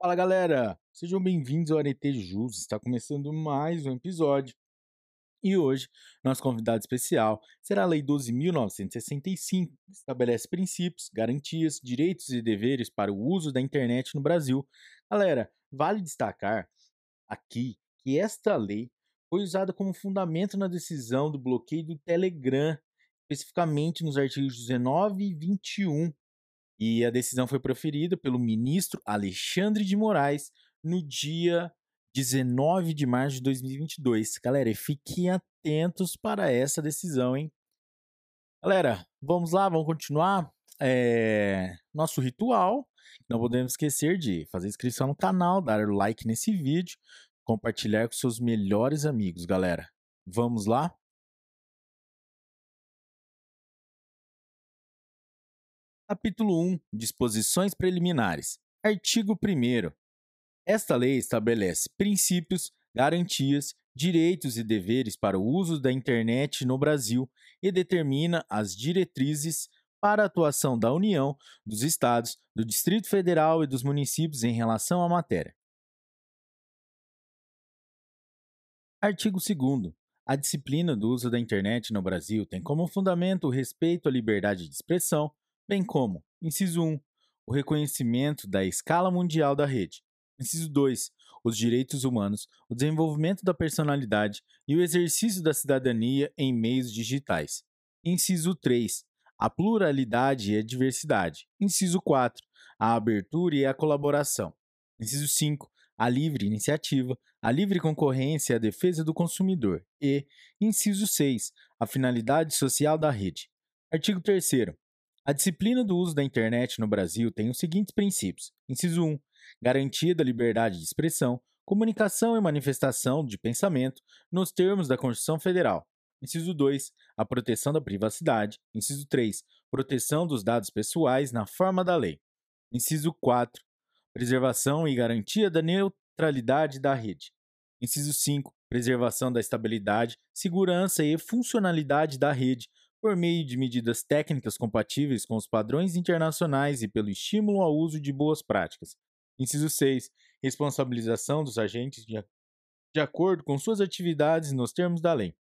Fala galera, sejam bem-vindos ao Arete Jus. Está começando mais um episódio. E hoje, nosso convidado especial será a Lei 12.965, que estabelece princípios, garantias, direitos e deveres para o uso da internet no Brasil. Galera, vale destacar aqui que esta lei foi usada como fundamento na decisão do bloqueio do Telegram, especificamente nos artigos 19 e 21 e a decisão foi proferida pelo ministro Alexandre de Moraes no dia 19 de março de 2022. Galera, fiquem atentos para essa decisão, hein? Galera, vamos lá, vamos continuar. É... Nosso ritual. Não podemos esquecer de fazer inscrição no canal, dar like nesse vídeo, compartilhar com seus melhores amigos, galera. Vamos lá? Capítulo 1 Disposições Preliminares. Artigo 1. Esta lei estabelece princípios, garantias, direitos e deveres para o uso da internet no Brasil e determina as diretrizes para a atuação da União, dos Estados, do Distrito Federal e dos municípios em relação à matéria. Artigo 2. A disciplina do uso da internet no Brasil tem como fundamento o respeito à liberdade de expressão, bem como, inciso 1, o reconhecimento da escala mundial da rede. Inciso 2, os direitos humanos, o desenvolvimento da personalidade e o exercício da cidadania em meios digitais. Inciso 3, a pluralidade e a diversidade. Inciso 4, a abertura e a colaboração. Inciso 5, a livre iniciativa, a livre concorrência e a defesa do consumidor. E, inciso 6, a finalidade social da rede. Artigo 3 a disciplina do uso da internet no Brasil tem os seguintes princípios: inciso 1, garantia da liberdade de expressão, comunicação e manifestação de pensamento nos termos da Constituição Federal. Inciso 2, a proteção da privacidade. Inciso 3, proteção dos dados pessoais na forma da lei. Inciso 4, preservação e garantia da neutralidade da rede. Inciso 5, preservação da estabilidade, segurança e funcionalidade da rede, por meio de medidas técnicas compatíveis com os padrões internacionais e pelo estímulo ao uso de boas práticas. Inciso 6. Responsabilização dos agentes de, de acordo com suas atividades nos termos da lei.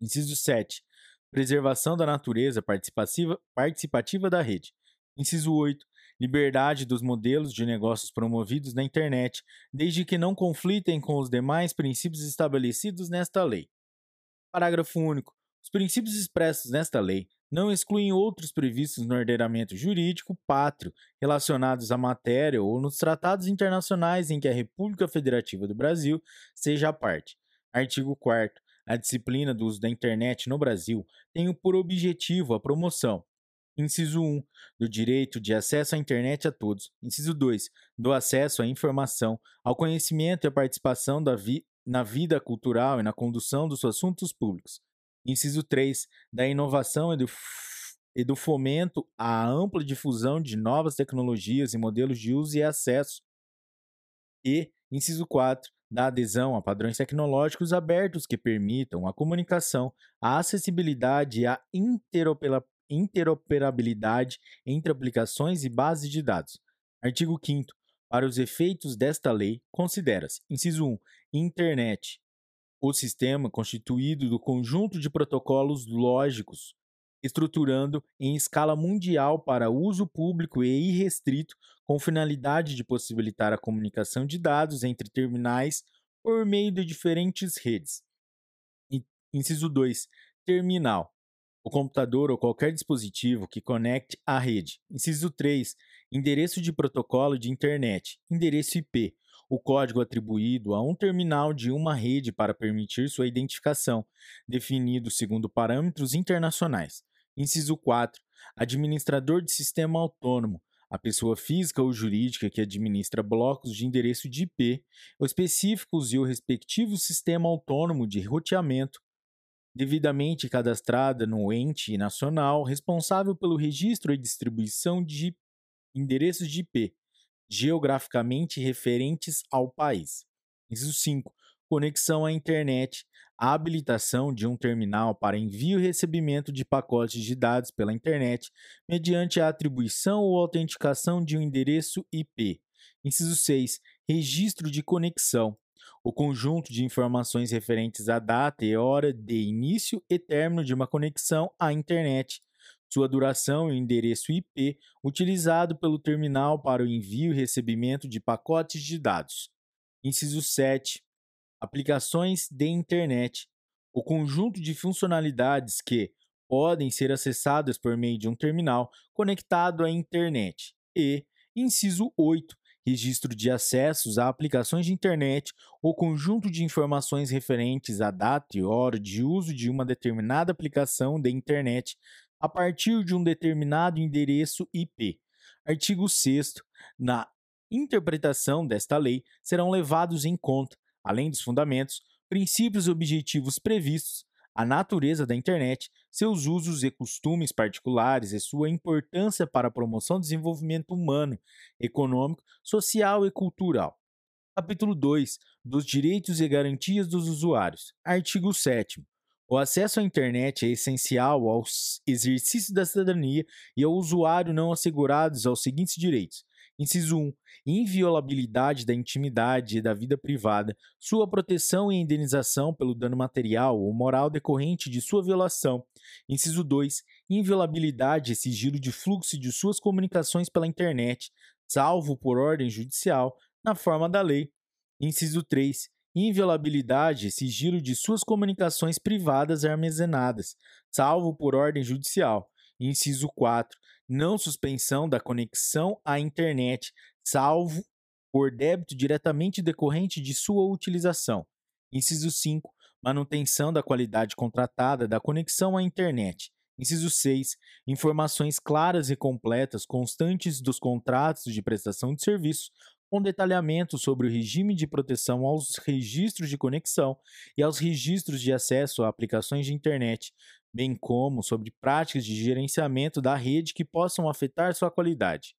Inciso 7. Preservação da natureza participativa, participativa da rede. Inciso 8. Liberdade dos modelos de negócios promovidos na internet, desde que não conflitem com os demais princípios estabelecidos nesta lei. Parágrafo único. Os princípios expressos nesta lei não excluem outros previstos no ordenamento jurídico pátrio relacionados à matéria ou nos tratados internacionais em que a República Federativa do Brasil seja parte. Artigo 4 A disciplina do uso da internet no Brasil tem por objetivo a promoção, Inciso 1. Do direito de acesso à internet a todos. Inciso 2. Do acesso à informação, ao conhecimento e à participação vi na vida cultural e na condução dos assuntos públicos. Inciso 3. Da inovação e do, e do fomento à ampla difusão de novas tecnologias e modelos de uso e acesso. E, inciso 4. Da adesão a padrões tecnológicos abertos que permitam a comunicação, a acessibilidade e a interoperabilidade entre aplicações e bases de dados. Artigo 5 Para os efeitos desta lei, considera-se: inciso 1. Internet, o sistema constituído do conjunto de protocolos lógicos, estruturando em escala mundial para uso público e irrestrito, com finalidade de possibilitar a comunicação de dados entre terminais por meio de diferentes redes. Inciso 2. Terminal. O computador ou qualquer dispositivo que conecte à rede. Inciso 3. Endereço de protocolo de internet. Endereço IP o código atribuído a um terminal de uma rede para permitir sua identificação, definido segundo parâmetros internacionais. Inciso 4. Administrador de sistema autônomo, a pessoa física ou jurídica que administra blocos de endereço de IP específicos e o respectivo sistema autônomo de roteamento, devidamente cadastrada no ente nacional responsável pelo registro e distribuição de endereços de IP, geograficamente referentes ao país. Inciso 5. Conexão à internet. A habilitação de um terminal para envio e recebimento de pacotes de dados pela internet mediante a atribuição ou autenticação de um endereço IP, Inciso 6. Registro de conexão. O conjunto de informações referentes à data e hora de início e término de uma conexão à internet, sua duração e o endereço IP utilizado pelo terminal para o envio e recebimento de pacotes de dados. Inciso 7. Aplicações de internet. O conjunto de funcionalidades que podem ser acessadas por meio de um terminal conectado à internet. E, inciso 8, registro de acessos a aplicações de internet ou conjunto de informações referentes à data e hora de uso de uma determinada aplicação de internet a partir de um determinado endereço IP. Artigo 6. Na interpretação desta lei serão levados em conta, além dos fundamentos, princípios e objetivos previstos, a natureza da internet, seus usos e costumes particulares e sua importância para a promoção do desenvolvimento humano, econômico, social e cultural. Capítulo 2 dos direitos e garantias dos usuários. Artigo 7 o acesso à internet é essencial ao exercício da cidadania e ao usuário não assegurados aos seguintes direitos: Inciso 1. Inviolabilidade da intimidade e da vida privada, sua proteção e indenização pelo dano material ou moral decorrente de sua violação. Inciso 2. Inviolabilidade e sigilo de fluxo de suas comunicações pela internet, salvo por ordem judicial, na forma da lei. Inciso 3. Inviolabilidade e sigilo de suas comunicações privadas armazenadas, salvo por ordem judicial. Inciso 4 não suspensão da conexão à internet, salvo por débito diretamente decorrente de sua utilização. Inciso 5. Manutenção da qualidade contratada da conexão à internet. Inciso 6. Informações claras e completas constantes dos contratos de prestação de serviço, com detalhamento sobre o regime de proteção aos registros de conexão e aos registros de acesso a aplicações de internet, bem como sobre práticas de gerenciamento da rede que possam afetar sua qualidade.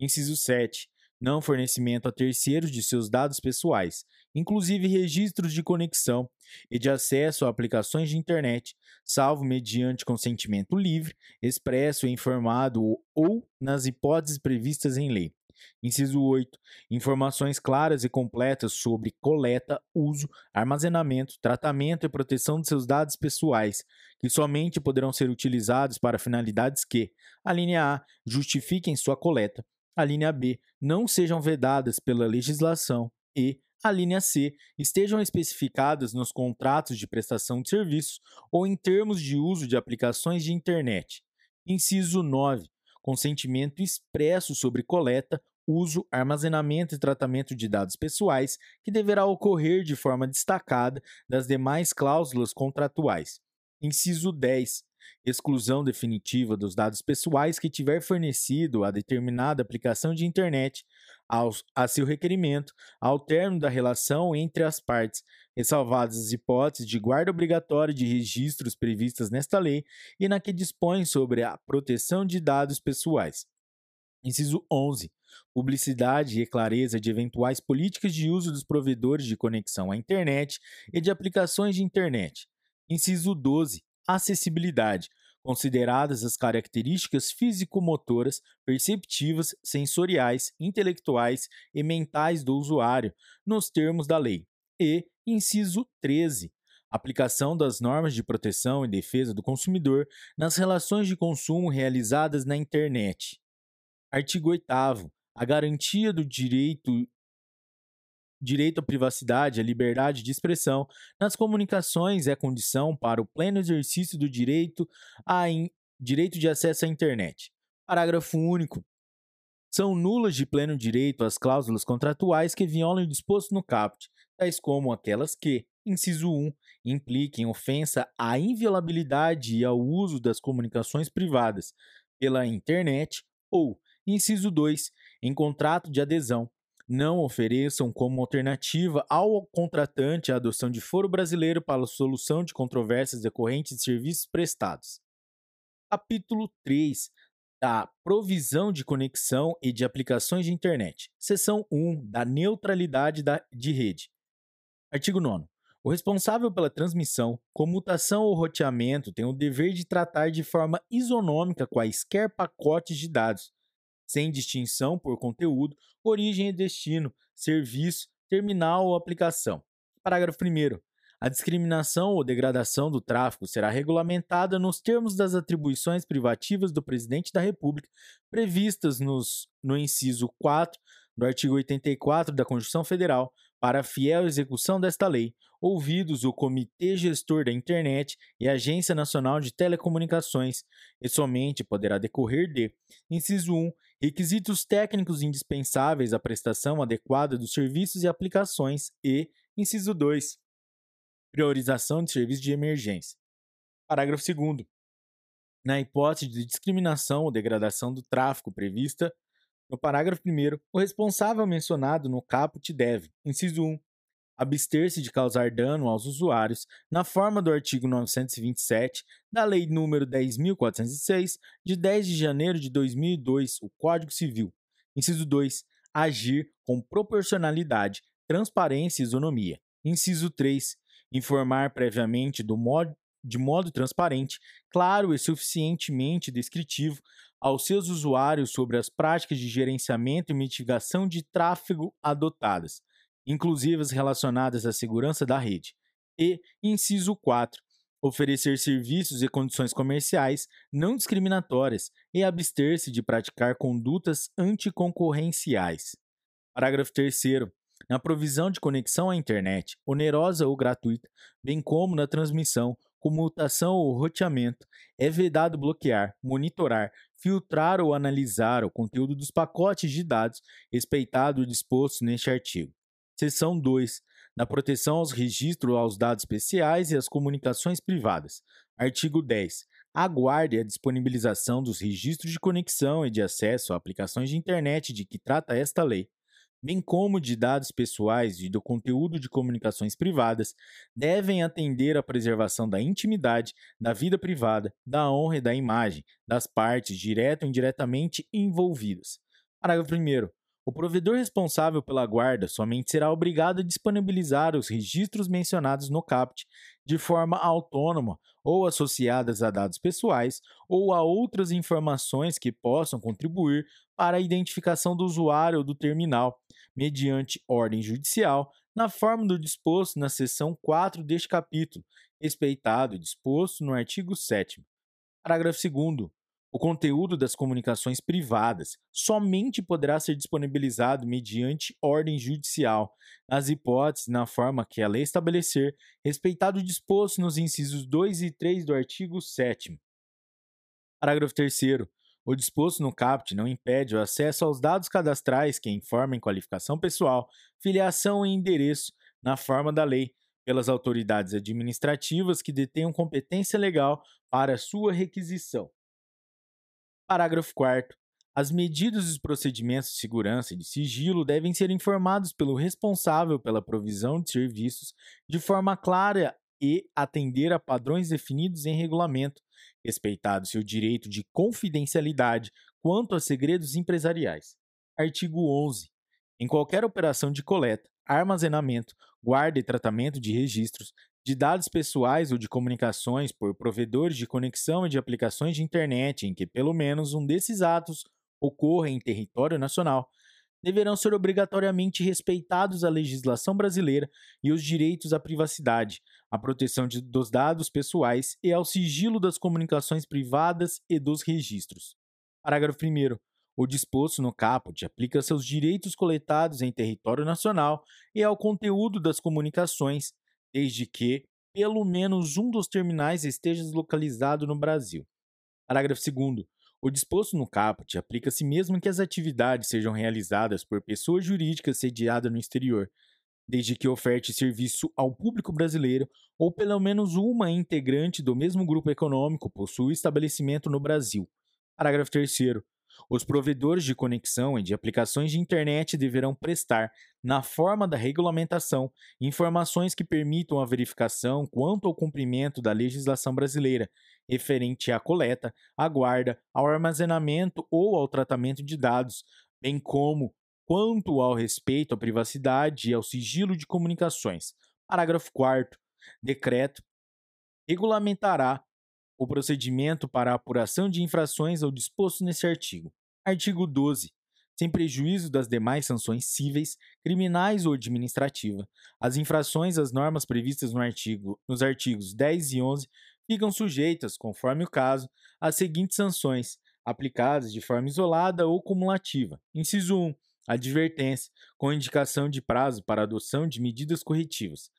Inciso 7. Não fornecimento a terceiros de seus dados pessoais, inclusive registros de conexão e de acesso a aplicações de internet, salvo mediante consentimento livre, expresso e informado ou nas hipóteses previstas em lei. Inciso 8. Informações claras e completas sobre coleta, uso, armazenamento, tratamento e proteção de seus dados pessoais, que somente poderão ser utilizados para finalidades que, a linha A, justifiquem sua coleta, a linha B, não sejam vedadas pela legislação e, a linha C, estejam especificadas nos contratos de prestação de serviços ou em termos de uso de aplicações de internet. Inciso 9 consentimento expresso sobre coleta, uso, armazenamento e tratamento de dados pessoais, que deverá ocorrer de forma destacada das demais cláusulas contratuais. Inciso 10. Exclusão definitiva dos dados pessoais que tiver fornecido a determinada aplicação de internet aos, a seu requerimento ao término da relação entre as partes, ressalvadas as hipóteses de guarda obrigatória de registros previstas nesta lei e na que dispõe sobre a proteção de dados pessoais. Inciso 11. Publicidade e clareza de eventuais políticas de uso dos provedores de conexão à internet e de aplicações de internet. Inciso 12. Acessibilidade, consideradas as características físico-motoras, perceptivas, sensoriais, intelectuais e mentais do usuário, nos termos da lei. E, inciso 13, aplicação das normas de proteção e defesa do consumidor nas relações de consumo realizadas na internet. Artigo 8 a garantia do direito direito à privacidade, à liberdade de expressão nas comunicações é condição para o pleno exercício do direito a in... direito de acesso à internet. Parágrafo único. São nulas de pleno direito as cláusulas contratuais que violam o disposto no caput, tais como aquelas que, inciso 1, impliquem ofensa à inviolabilidade e ao uso das comunicações privadas pela internet ou, inciso 2, em contrato de adesão, não ofereçam como alternativa ao contratante a adoção de foro brasileiro para a solução de controvérsias decorrentes de serviços prestados. Capítulo 3 da provisão de conexão e de aplicações de internet. Seção 1 da neutralidade da, de rede. Artigo 9. O responsável pela transmissão, comutação ou roteamento tem o dever de tratar de forma isonômica quaisquer pacotes de dados, sem distinção por conteúdo, origem e destino, serviço, terminal ou aplicação. Parágrafo 1. A discriminação ou degradação do tráfico será regulamentada nos termos das atribuições privativas do Presidente da República previstas nos, no inciso 4 do artigo 84 da Constituição Federal, para a fiel execução desta lei, ouvidos o Comitê Gestor da Internet e a Agência Nacional de Telecomunicações, e somente poderá decorrer de: inciso 1, requisitos técnicos indispensáveis à prestação adequada dos serviços e aplicações, e, inciso 2, priorização de serviços de emergência. Parágrafo 2. Na hipótese de discriminação ou degradação do tráfico prevista no parágrafo 1, o responsável mencionado no caput deve, inciso 1, abster-se de causar dano aos usuários na forma do artigo 927 da Lei nº 10.406, de 10 de janeiro de 2002, o Código Civil. Inciso 2, agir com proporcionalidade, transparência e isonomia. Inciso 3, informar previamente do modo, de modo transparente, claro e suficientemente descritivo aos seus usuários sobre as práticas de gerenciamento e mitigação de tráfego adotadas, inclusive as relacionadas à segurança da rede. E, inciso 4, oferecer serviços e condições comerciais não discriminatórias e abster-se de praticar condutas anticoncorrenciais. Parágrafo 3 na provisão de conexão à internet, onerosa ou gratuita, bem como na transmissão, comutação ou roteamento, é vedado bloquear, monitorar, filtrar ou analisar o conteúdo dos pacotes de dados, respeitado o disposto neste artigo. Seção 2. Na proteção aos registros aos dados especiais e às comunicações privadas. Artigo 10. Aguarde a disponibilização dos registros de conexão e de acesso a aplicações de internet de que trata esta lei bem como de dados pessoais e do conteúdo de comunicações privadas, devem atender à preservação da intimidade, da vida privada, da honra e da imagem das partes direto ou indiretamente envolvidas. Parágrafo 1. O provedor responsável pela guarda somente será obrigado a disponibilizar os registros mencionados no CAPT de forma autônoma ou associadas a dados pessoais ou a outras informações que possam contribuir para a identificação do usuário ou do terminal, mediante ordem judicial, na forma do disposto na seção 4 deste capítulo, respeitado e disposto no artigo 7. Parágrafo 2. O conteúdo das comunicações privadas somente poderá ser disponibilizado mediante ordem judicial, nas hipóteses na forma que a lei estabelecer, respeitado o disposto nos incisos 2 e 3 do artigo 7. Parágrafo 3. O disposto no CAPT não impede o acesso aos dados cadastrais que informem qualificação pessoal, filiação e endereço, na forma da lei, pelas autoridades administrativas que detenham competência legal para sua requisição. Parágrafo 4. As medidas e os procedimentos de segurança e de sigilo devem ser informados pelo responsável pela provisão de serviços de forma clara e atender a padrões definidos em regulamento, respeitado-se o direito de confidencialidade quanto a segredos empresariais. Artigo 11. Em qualquer operação de coleta, armazenamento, guarda e tratamento de registros, de dados pessoais ou de comunicações por provedores de conexão e de aplicações de internet em que pelo menos um desses atos ocorra em território nacional, deverão ser obrigatoriamente respeitados a legislação brasileira e os direitos à privacidade, à proteção de, dos dados pessoais e ao sigilo das comunicações privadas e dos registros. Parágrafo 1. O disposto no caput aplica-se aos direitos coletados em território nacional e ao conteúdo das comunicações, desde que pelo menos um dos terminais esteja localizado no Brasil. Parágrafo 2. O disposto no caput aplica-se mesmo que as atividades sejam realizadas por pessoa jurídica sediada no exterior, desde que oferte serviço ao público brasileiro ou pelo menos uma integrante do mesmo grupo econômico possua estabelecimento no Brasil. Parágrafo 3. Os provedores de conexão e de aplicações de internet deverão prestar, na forma da regulamentação, informações que permitam a verificação quanto ao cumprimento da legislação brasileira, referente à coleta, à guarda, ao armazenamento ou ao tratamento de dados, bem como quanto ao respeito à privacidade e ao sigilo de comunicações. Parágrafo 4. Decreto regulamentará o procedimento para apuração de infrações ao disposto nesse artigo. Artigo 12. Sem prejuízo das demais sanções cíveis, criminais ou administrativas, as infrações às normas previstas no artigo, nos artigos 10 e 11 ficam sujeitas, conforme o caso, às seguintes sanções, aplicadas de forma isolada ou cumulativa. Inciso 1. Advertência, com indicação de prazo para adoção de medidas corretivas.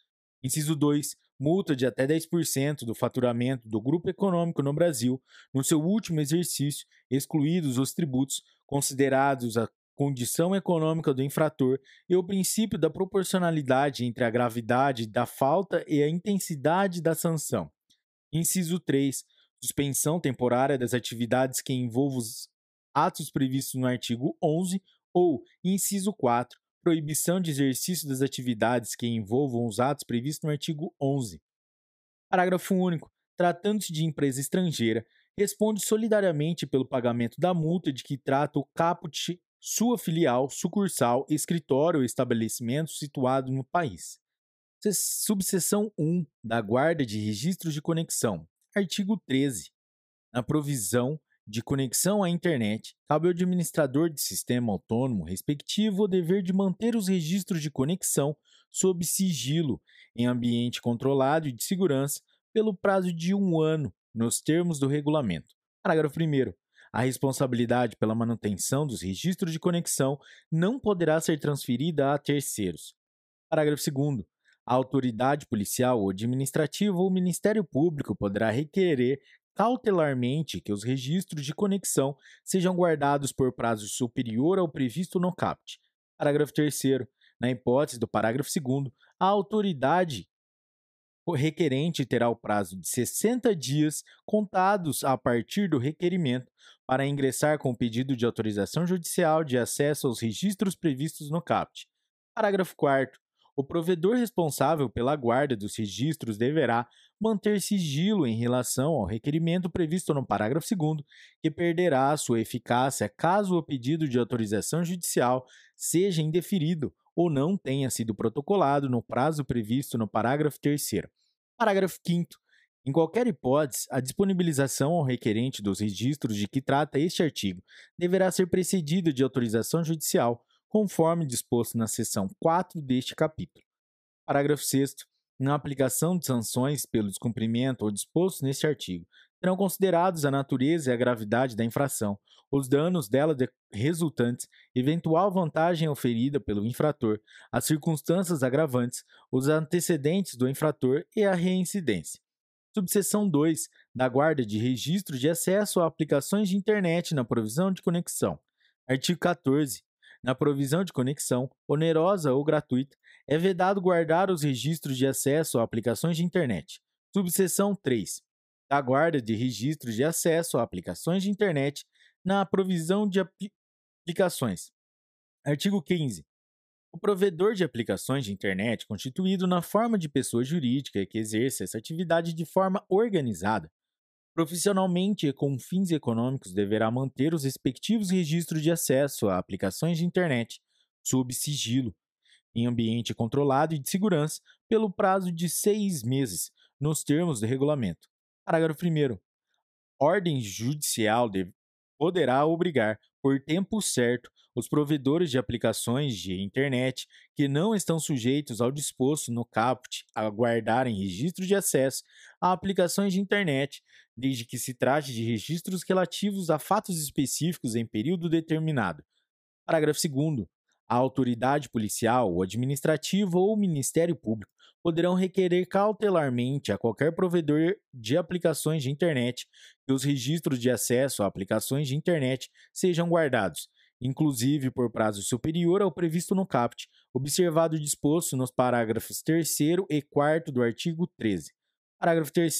Inciso 2 multa de até 10% do faturamento do grupo econômico no Brasil no seu último exercício, excluídos os tributos considerados a condição econômica do infrator e o princípio da proporcionalidade entre a gravidade da falta e a intensidade da sanção. Inciso 3. Suspensão temporária das atividades que envolvam os atos previstos no artigo 11 ou, inciso 4, proibição de exercício das atividades que envolvam os atos previstos no artigo 11. Parágrafo único. Tratando-se de empresa estrangeira, responde solidariamente pelo pagamento da multa de que trata o caput sua filial, sucursal, escritório ou estabelecimento situado no país. Subseção 1 da Guarda de Registros de Conexão. Artigo 13. Na provisão de conexão à internet, cabe ao administrador de sistema autônomo respectivo o dever de manter os registros de conexão sob sigilo, em ambiente controlado e de segurança, pelo prazo de um ano, nos termos do regulamento. Parágrafo 1. A responsabilidade pela manutenção dos registros de conexão não poderá ser transferida a terceiros. Parágrafo 2. A autoridade policial ou administrativa ou Ministério Público poderá requerer cautelarmente que os registros de conexão sejam guardados por prazo superior ao previsto no CAPT. Parágrafo 3. Na hipótese do parágrafo 2, a autoridade requerente terá o prazo de 60 dias contados a partir do requerimento para ingressar com o pedido de autorização judicial de acesso aos registros previstos no CAPT. Parágrafo 4. O provedor responsável pela guarda dos registros deverá manter sigilo em relação ao requerimento previsto no parágrafo 2, que perderá sua eficácia caso o pedido de autorização judicial seja indeferido ou não tenha sido protocolado no prazo previsto no parágrafo 3. Parágrafo 5. Em qualquer hipótese, a disponibilização ao requerente dos registros de que trata este artigo deverá ser precedida de autorização judicial conforme disposto na seção 4 deste capítulo. Parágrafo 6. Na aplicação de sanções pelo descumprimento ou disposto neste artigo, serão considerados a natureza e a gravidade da infração, os danos dela resultantes, eventual vantagem oferida pelo infrator, as circunstâncias agravantes, os antecedentes do infrator e a reincidência. Subseção 2 da Guarda de Registro de Acesso a Aplicações de Internet na Provisão de Conexão. Artigo 14 na provisão de conexão, onerosa ou gratuita, é vedado guardar os registros de acesso a aplicações de internet. Subseção 3. Da guarda de registros de acesso a aplicações de internet na provisão de aplicações. Artigo 15. O provedor de aplicações de internet, constituído na forma de pessoa jurídica que exerce essa atividade de forma organizada, Profissionalmente e com fins econômicos, deverá manter os respectivos registros de acesso a aplicações de internet, sob sigilo, em ambiente controlado e de segurança, pelo prazo de seis meses, nos termos do regulamento. Parágrafo 1. Ordem judicial poderá obrigar, por tempo certo, os provedores de aplicações de internet que não estão sujeitos ao disposto no caput a guardarem registros de acesso a aplicações de internet, desde que se trate de registros relativos a fatos específicos em período determinado. Parágrafo 2 a autoridade policial, o administrativo ou o Ministério Público poderão requerer cautelarmente a qualquer provedor de aplicações de internet que os registros de acesso a aplicações de internet sejam guardados, inclusive por prazo superior ao previsto no CAPT, observado o disposto nos parágrafos 3 e 4 do artigo 13. Parágrafo 3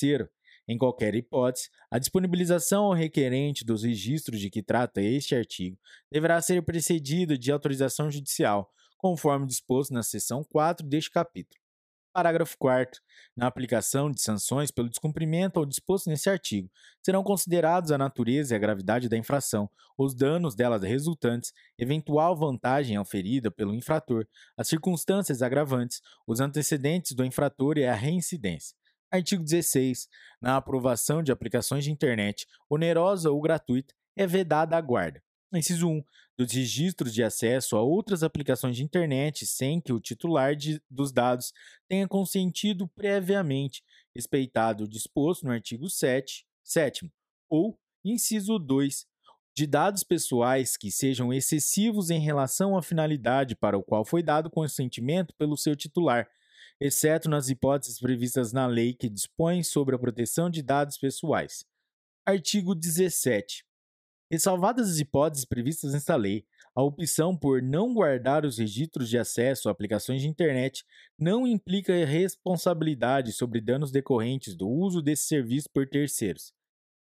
em qualquer hipótese, a disponibilização ao requerente dos registros de que trata este artigo deverá ser precedida de autorização judicial, conforme disposto na seção 4 deste capítulo. Parágrafo 4. Na aplicação de sanções pelo descumprimento ao disposto nesse artigo, serão considerados a natureza e a gravidade da infração, os danos dela resultantes, eventual vantagem oferida pelo infrator, as circunstâncias agravantes, os antecedentes do infrator e a reincidência. Artigo 16. Na aprovação de aplicações de internet, onerosa ou gratuita, é vedada a guarda. Inciso 1. Dos registros de acesso a outras aplicações de internet sem que o titular de, dos dados tenha consentido previamente, respeitado o disposto no artigo 7, 7 ou inciso 2, de dados pessoais que sejam excessivos em relação à finalidade para o qual foi dado consentimento pelo seu titular, exceto nas hipóteses previstas na lei que dispõe sobre a proteção de dados pessoais. Artigo 17. Ressalvadas as hipóteses previstas nesta lei, a opção por não guardar os registros de acesso a aplicações de internet não implica responsabilidade sobre danos decorrentes do uso desse serviço por terceiros.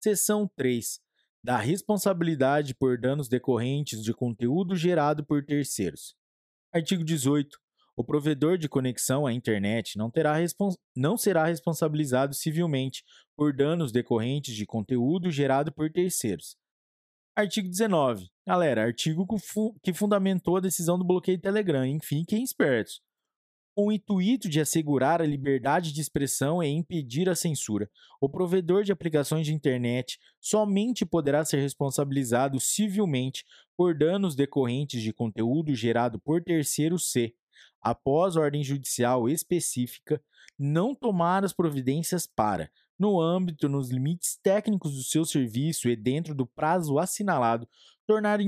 Seção 3. Da responsabilidade por danos decorrentes de conteúdo gerado por terceiros. Artigo 18. O provedor de conexão à internet não, terá não será responsabilizado civilmente por danos decorrentes de conteúdo gerado por terceiros Artigo 19. Galera, artigo que fundamentou a decisão do bloqueio Telegram. Enfim, quem espertos. Com o intuito de assegurar a liberdade de expressão e impedir a censura, o provedor de aplicações de internet somente poderá ser responsabilizado civilmente por danos decorrentes de conteúdo gerado por terceiro C, após ordem judicial específica, não tomar as providências para no âmbito, nos limites técnicos do seu serviço e dentro do prazo assinalado, tornar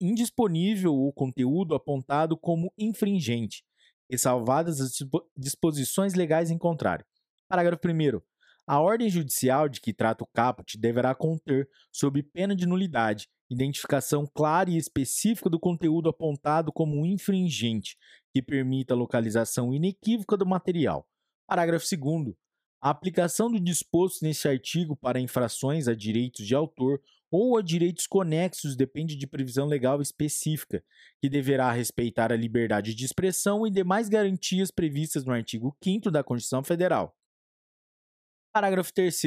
indisponível o conteúdo apontado como infringente, ressalvadas as disposições legais em contrário. Parágrafo 1. A ordem judicial de que trata o caput deverá conter, sob pena de nulidade, identificação clara e específica do conteúdo apontado como infringente, que permita a localização inequívoca do material. Parágrafo 2. A aplicação do disposto neste artigo para infrações a direitos de autor ou a direitos conexos depende de previsão legal específica, que deverá respeitar a liberdade de expressão e demais garantias previstas no artigo 5 da Constituição Federal. Parágrafo 3.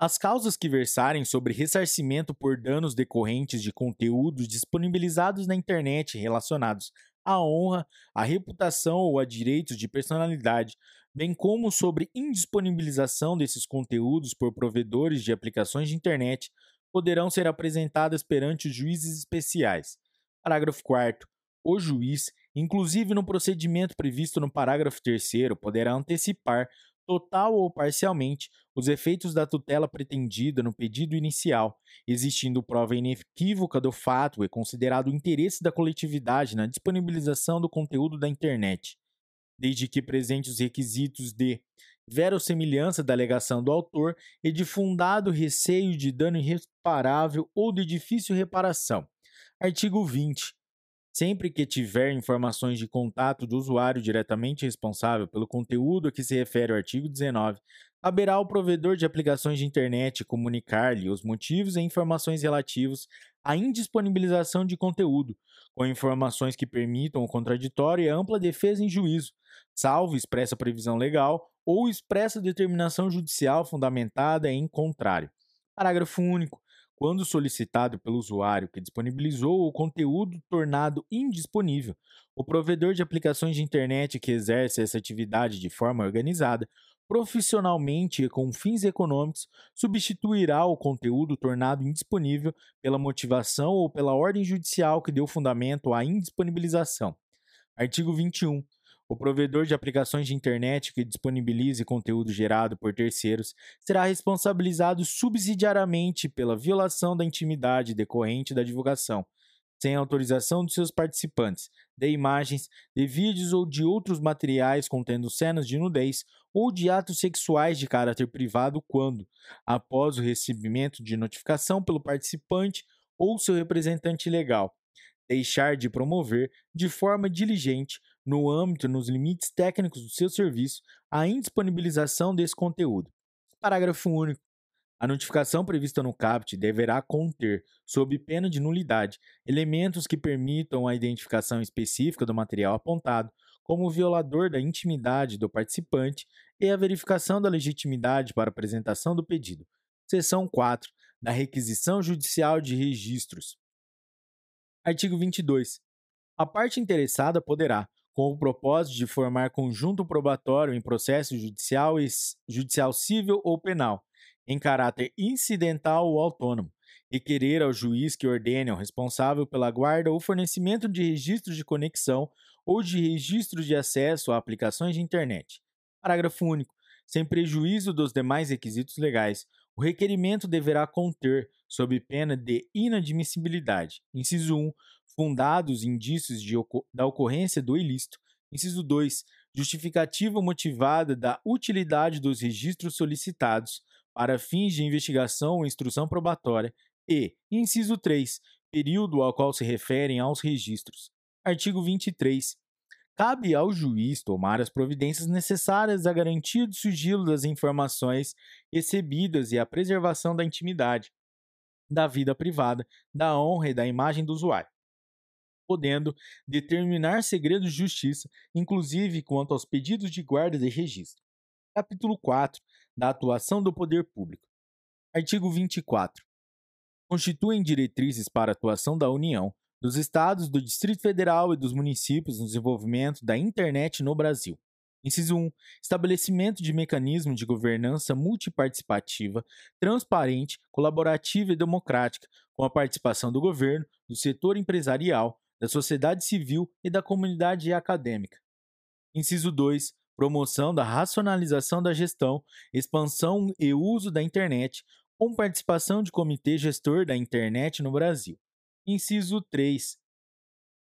As causas que versarem sobre ressarcimento por danos decorrentes de conteúdos disponibilizados na internet relacionados à honra, à reputação ou a direitos de personalidade bem como sobre indisponibilização desses conteúdos por provedores de aplicações de internet, poderão ser apresentadas perante os juízes especiais. Parágrafo 4. O juiz, inclusive no procedimento previsto no parágrafo 3, poderá antecipar, total ou parcialmente, os efeitos da tutela pretendida no pedido inicial, existindo prova inequívoca do fato e considerado o interesse da coletividade na disponibilização do conteúdo da internet desde que presente os requisitos de verossimilhança da alegação do autor e de fundado receio de dano irreparável ou de difícil reparação. Artigo 20. Sempre que tiver informações de contato do usuário diretamente responsável pelo conteúdo a que se refere o artigo 19, caberá ao provedor de aplicações de internet comunicar-lhe os motivos e informações relativos à indisponibilização de conteúdo, com informações que permitam o contraditório e ampla defesa em juízo, salvo expressa previsão legal ou expressa determinação judicial fundamentada em contrário. Parágrafo único. Quando solicitado pelo usuário que disponibilizou o conteúdo tornado indisponível, o provedor de aplicações de internet que exerce essa atividade de forma organizada, profissionalmente e com fins econômicos, substituirá o conteúdo tornado indisponível pela motivação ou pela ordem judicial que deu fundamento à indisponibilização. Artigo 21. O provedor de aplicações de internet que disponibilize conteúdo gerado por terceiros será responsabilizado subsidiariamente pela violação da intimidade decorrente da divulgação, sem autorização de seus participantes, de imagens, de vídeos ou de outros materiais contendo cenas de nudez ou de atos sexuais de caráter privado quando, após o recebimento de notificação pelo participante ou seu representante legal, deixar de promover de forma diligente no âmbito nos limites técnicos do seu serviço, a indisponibilização desse conteúdo. Parágrafo único. A notificação prevista no CAPT deverá conter, sob pena de nulidade, elementos que permitam a identificação específica do material apontado como violador da intimidade do participante e a verificação da legitimidade para apresentação do pedido. Seção 4. Da requisição judicial de registros. Artigo 22. A parte interessada poderá, com o propósito de formar conjunto probatório em processo judicial, judicial civil ou penal, em caráter incidental ou autônomo, requerer ao juiz que ordene ao responsável pela guarda ou fornecimento de registros de conexão ou de registros de acesso a aplicações de internet. Parágrafo único. Sem prejuízo dos demais requisitos legais, o requerimento deverá conter, sob pena de inadmissibilidade, inciso 1, fundados indícios da ocorrência do ilícito, inciso 2, justificativa motivada da utilidade dos registros solicitados para fins de investigação ou instrução probatória, e, inciso 3, período ao qual se referem aos registros. Artigo 23. Cabe ao juiz tomar as providências necessárias à garantia do sigilo das informações recebidas e à preservação da intimidade, da vida privada, da honra e da imagem do usuário, podendo determinar segredos de justiça, inclusive quanto aos pedidos de guarda de registro. Capítulo 4 da atuação do poder público. Artigo 24 constituem diretrizes para a atuação da União, dos Estados, do Distrito Federal e dos municípios no desenvolvimento da internet no Brasil. Inciso 1. Estabelecimento de mecanismo de governança multiparticipativa, transparente, colaborativa e democrática, com a participação do governo, do setor empresarial, da sociedade civil e da comunidade acadêmica. Inciso 2 promoção da racionalização da gestão, expansão e uso da internet, com participação de comitê gestor da internet no Brasil. Inciso 3.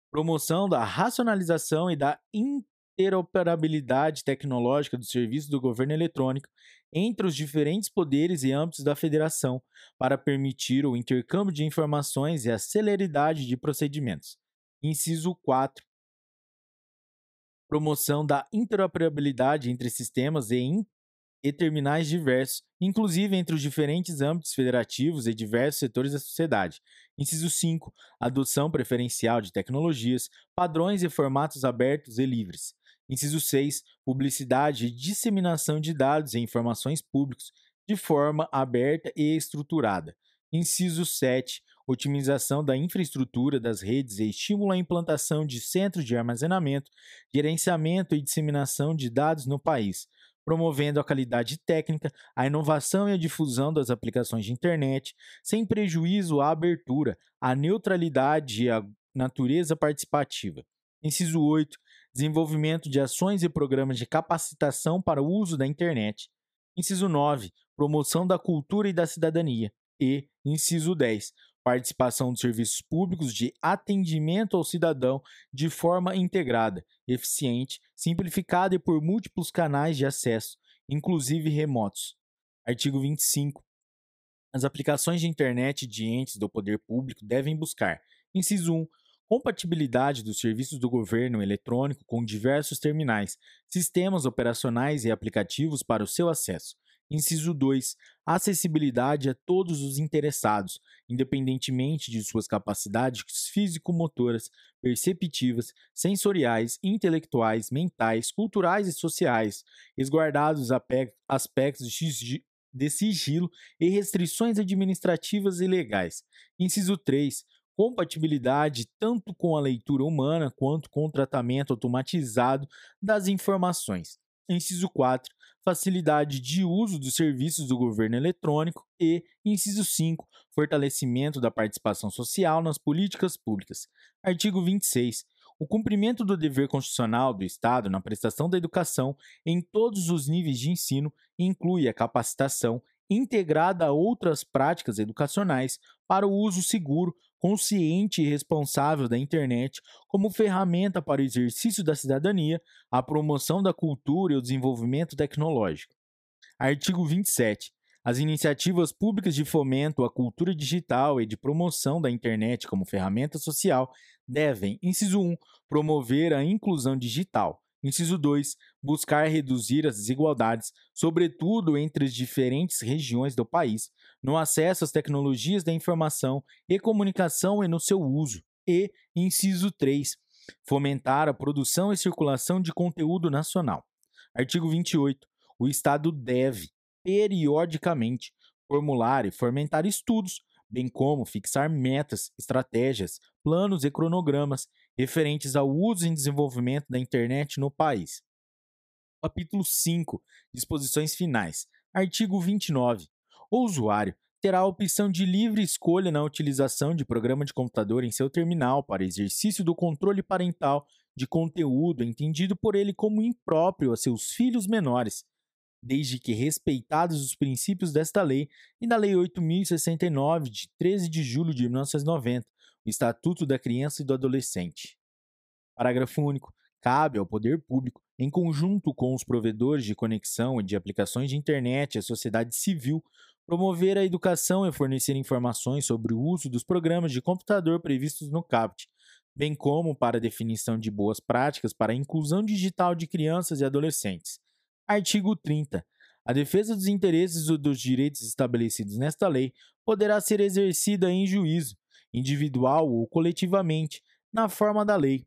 Promoção da racionalização e da interoperabilidade tecnológica do serviço do governo eletrônico entre os diferentes poderes e âmbitos da federação, para permitir o intercâmbio de informações e a celeridade de procedimentos. Inciso 4. Promoção da interoperabilidade entre sistemas e e terminais diversos, inclusive entre os diferentes âmbitos federativos e diversos setores da sociedade. Inciso 5. Adoção preferencial de tecnologias, padrões e formatos abertos e livres. Inciso 6. Publicidade e disseminação de dados e informações públicos de forma aberta e estruturada. Inciso 7. Otimização da infraestrutura das redes e estímulo à implantação de centros de armazenamento, gerenciamento e disseminação de dados no país promovendo a qualidade técnica, a inovação e a difusão das aplicações de internet, sem prejuízo à abertura, à neutralidade e à natureza participativa. Inciso 8. Desenvolvimento de ações e programas de capacitação para o uso da internet. Inciso 9. Promoção da cultura e da cidadania. E, inciso 10 participação dos serviços públicos de atendimento ao cidadão de forma integrada, eficiente, simplificada e por múltiplos canais de acesso, inclusive remotos. Artigo 25. As aplicações de internet de entes do poder público devem buscar, inciso 1, compatibilidade dos serviços do governo eletrônico com diversos terminais, sistemas operacionais e aplicativos para o seu acesso. Inciso 2. Acessibilidade a todos os interessados, independentemente de suas capacidades físico-motoras, perceptivas, sensoriais, intelectuais, mentais, culturais e sociais, resguardados aspectos de sigilo e restrições administrativas e legais. Inciso 3 compatibilidade tanto com a leitura humana quanto com o tratamento automatizado das informações. Inciso 4 facilidade de uso dos serviços do governo eletrônico e, inciso 5, fortalecimento da participação social nas políticas públicas. Artigo 26. O cumprimento do dever constitucional do Estado na prestação da educação em todos os níveis de ensino inclui a capacitação integrada a outras práticas educacionais para o uso seguro, consciente e responsável da internet como ferramenta para o exercício da cidadania, a promoção da cultura e o desenvolvimento tecnológico. Artigo 27. As iniciativas públicas de fomento à cultura digital e de promoção da internet como ferramenta social devem, inciso 1, promover a inclusão digital, Inciso 2. Buscar reduzir as desigualdades, sobretudo entre as diferentes regiões do país, no acesso às tecnologias da informação e comunicação e no seu uso. E, inciso 3. Fomentar a produção e circulação de conteúdo nacional. Artigo 28. O Estado deve, periodicamente, formular e fomentar estudos, bem como fixar metas, estratégias, planos e cronogramas referentes ao uso e desenvolvimento da internet no país. Capítulo 5 Disposições finais. Artigo 29. O usuário terá a opção de livre escolha na utilização de programa de computador em seu terminal para exercício do controle parental de conteúdo entendido por ele como impróprio a seus filhos menores, desde que respeitados os princípios desta lei e da Lei 8069, de 13 de julho de 1990, o Estatuto da Criança e do Adolescente. Parágrafo único. Cabe ao poder público, em conjunto com os provedores de conexão e de aplicações de internet e a sociedade civil, promover a educação e fornecer informações sobre o uso dos programas de computador previstos no CAPT, bem como para a definição de boas práticas para a inclusão digital de crianças e adolescentes. Artigo 30. A defesa dos interesses ou dos direitos estabelecidos nesta lei poderá ser exercida em juízo, individual ou coletivamente, na forma da lei.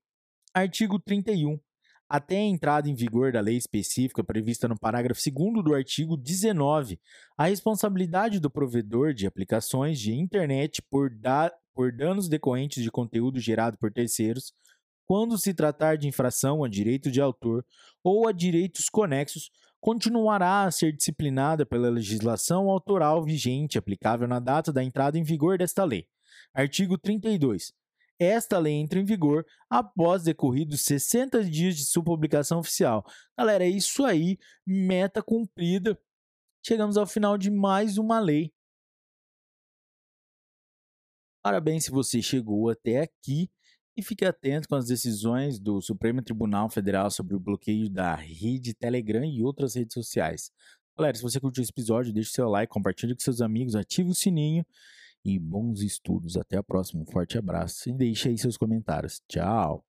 Artigo 31. Até a entrada em vigor da lei específica prevista no parágrafo 2 do artigo 19, a responsabilidade do provedor de aplicações de internet por, da por danos decorrentes de conteúdo gerado por terceiros, quando se tratar de infração a direito de autor ou a direitos conexos, continuará a ser disciplinada pela legislação autoral vigente aplicável na data da entrada em vigor desta lei. Artigo 32. Esta lei entra em vigor após decorridos 60 dias de sua publicação oficial. Galera, é isso aí, meta cumprida. Chegamos ao final de mais uma lei Parabéns se você chegou até aqui e fique atento com as decisões do Supremo Tribunal Federal sobre o bloqueio da rede Telegram e outras redes sociais. Galera, se você curtiu esse episódio, deixe seu like, compartilhe com seus amigos, ative o sininho e bons estudos. Até a próxima. Um forte abraço e deixe aí seus comentários. Tchau!